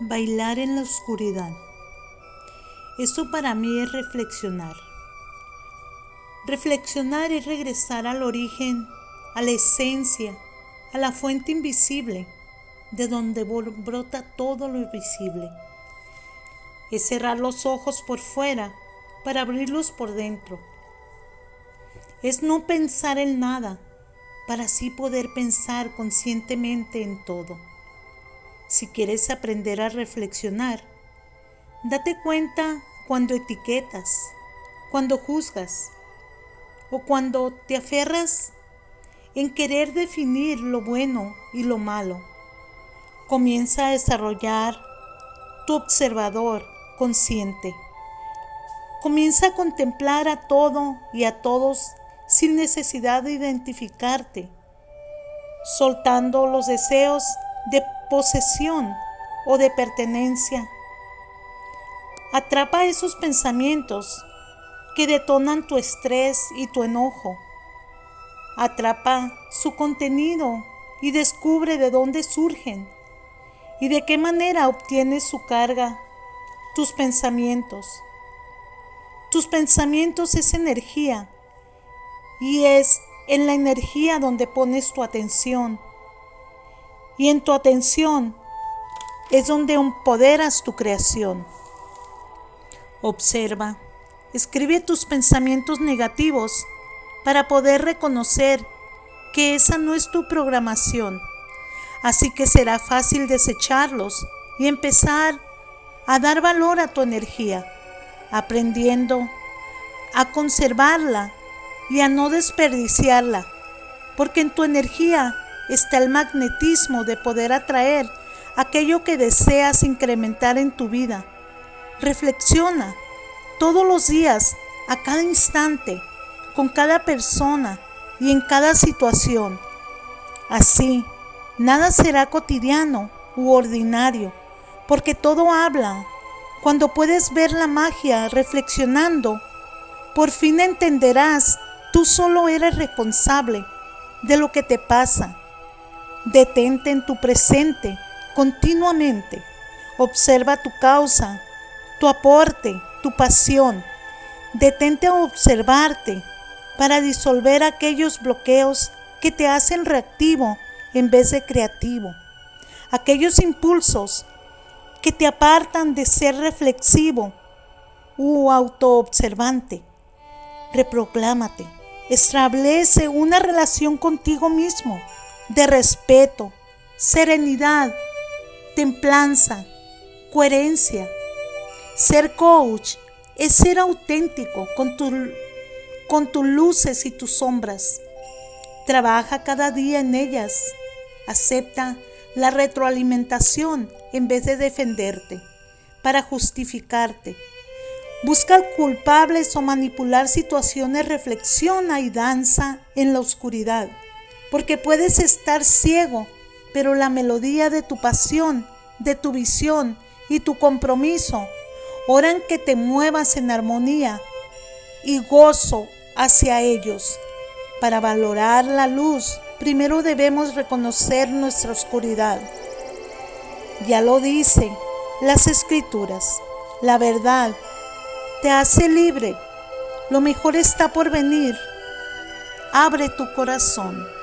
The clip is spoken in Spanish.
Bailar en la oscuridad. Esto para mí es reflexionar. Reflexionar es regresar al origen, a la esencia, a la fuente invisible, de donde brota todo lo visible. Es cerrar los ojos por fuera para abrirlos por dentro. Es no pensar en nada para así poder pensar conscientemente en todo. Si quieres aprender a reflexionar, date cuenta cuando etiquetas, cuando juzgas o cuando te aferras en querer definir lo bueno y lo malo. Comienza a desarrollar tu observador consciente. Comienza a contemplar a todo y a todos sin necesidad de identificarte, soltando los deseos de posesión o de pertenencia. Atrapa esos pensamientos que detonan tu estrés y tu enojo. Atrapa su contenido y descubre de dónde surgen y de qué manera obtienes su carga, tus pensamientos. Tus pensamientos es energía y es en la energía donde pones tu atención y en tu atención es donde empoderas tu creación. Observa, escribe tus pensamientos negativos para poder reconocer que esa no es tu programación. Así que será fácil desecharlos y empezar a dar valor a tu energía, aprendiendo a conservarla y a no desperdiciarla, porque en tu energía está el magnetismo de poder atraer aquello que deseas incrementar en tu vida. Reflexiona todos los días, a cada instante, con cada persona y en cada situación. Así, nada será cotidiano u ordinario, porque todo habla. Cuando puedes ver la magia reflexionando, por fin entenderás, tú solo eres responsable de lo que te pasa Detente en tu presente continuamente. Observa tu causa, tu aporte, tu pasión. Detente a observarte para disolver aquellos bloqueos que te hacen reactivo en vez de creativo. Aquellos impulsos que te apartan de ser reflexivo u autoobservante. Reproclámate. Establece una relación contigo mismo de respeto, serenidad, templanza, coherencia. Ser coach es ser auténtico con, con tus luces y tus sombras. Trabaja cada día en ellas. Acepta la retroalimentación en vez de defenderte, para justificarte. Busca culpables o manipular situaciones, reflexiona y danza en la oscuridad porque puedes estar ciego, pero la melodía de tu pasión, de tu visión y tu compromiso oran que te muevas en armonía y gozo hacia ellos. Para valorar la luz, primero debemos reconocer nuestra oscuridad. Ya lo dicen las escrituras, la verdad te hace libre, lo mejor está por venir. Abre tu corazón.